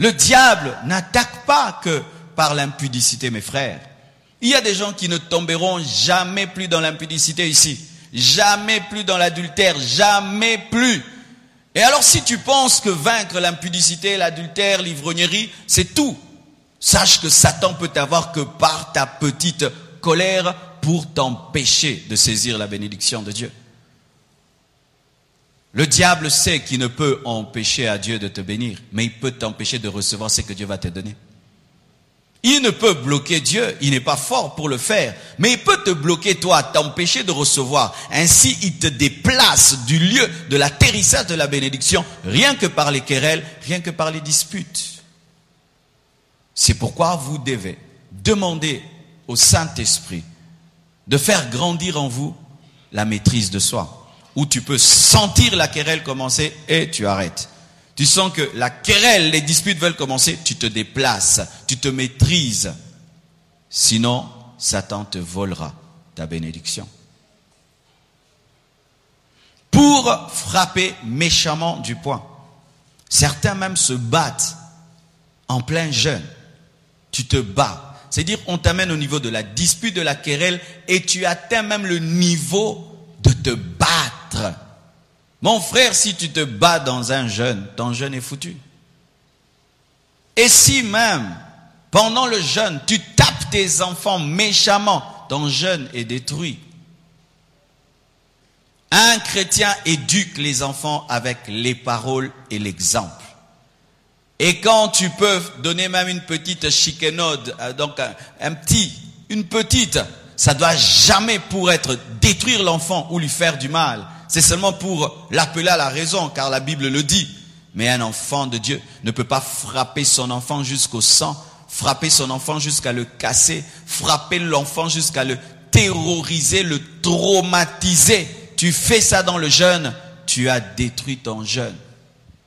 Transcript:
Le diable n'attaque pas que par l'impudicité, mes frères. Il y a des gens qui ne tomberont jamais plus dans l'impudicité ici. Jamais plus dans l'adultère. Jamais plus. Et alors si tu penses que vaincre l'impudicité, l'adultère, l'ivrognerie, c'est tout, sache que Satan peut avoir que par ta petite colère pour t'empêcher de saisir la bénédiction de Dieu. Le diable sait qu'il ne peut empêcher à Dieu de te bénir, mais il peut t'empêcher de recevoir ce que Dieu va te donner. Il ne peut bloquer Dieu, il n'est pas fort pour le faire, mais il peut te bloquer toi, t'empêcher de recevoir. Ainsi, il te déplace du lieu de l'atterrissage de la bénédiction, rien que par les querelles, rien que par les disputes. C'est pourquoi vous devez demander au Saint-Esprit de faire grandir en vous la maîtrise de soi. Où tu peux sentir la querelle commencer et tu arrêtes. Tu sens que la querelle, les disputes veulent commencer, tu te déplaces, tu te maîtrises. Sinon, Satan te volera ta bénédiction. Pour frapper méchamment du poing. Certains même se battent en plein jeûne. Tu te bats. C'est-à-dire, on t'amène au niveau de la dispute, de la querelle, et tu atteins même le niveau de te battre. Mon frère, si tu te bats dans un jeûne, ton jeûne est foutu. Et si même, pendant le jeûne, tu tapes tes enfants méchamment, ton jeûne est détruit. Un chrétien éduque les enfants avec les paroles et l'exemple. Et quand tu peux donner même une petite chicanode, euh, donc un, un petit, une petite, ça doit jamais pour être détruire l'enfant ou lui faire du mal c'est seulement pour l'appeler à la raison, car la Bible le dit. Mais un enfant de Dieu ne peut pas frapper son enfant jusqu'au sang, frapper son enfant jusqu'à le casser, frapper l'enfant jusqu'à le terroriser, le traumatiser. Tu fais ça dans le jeûne, tu as détruit ton jeûne.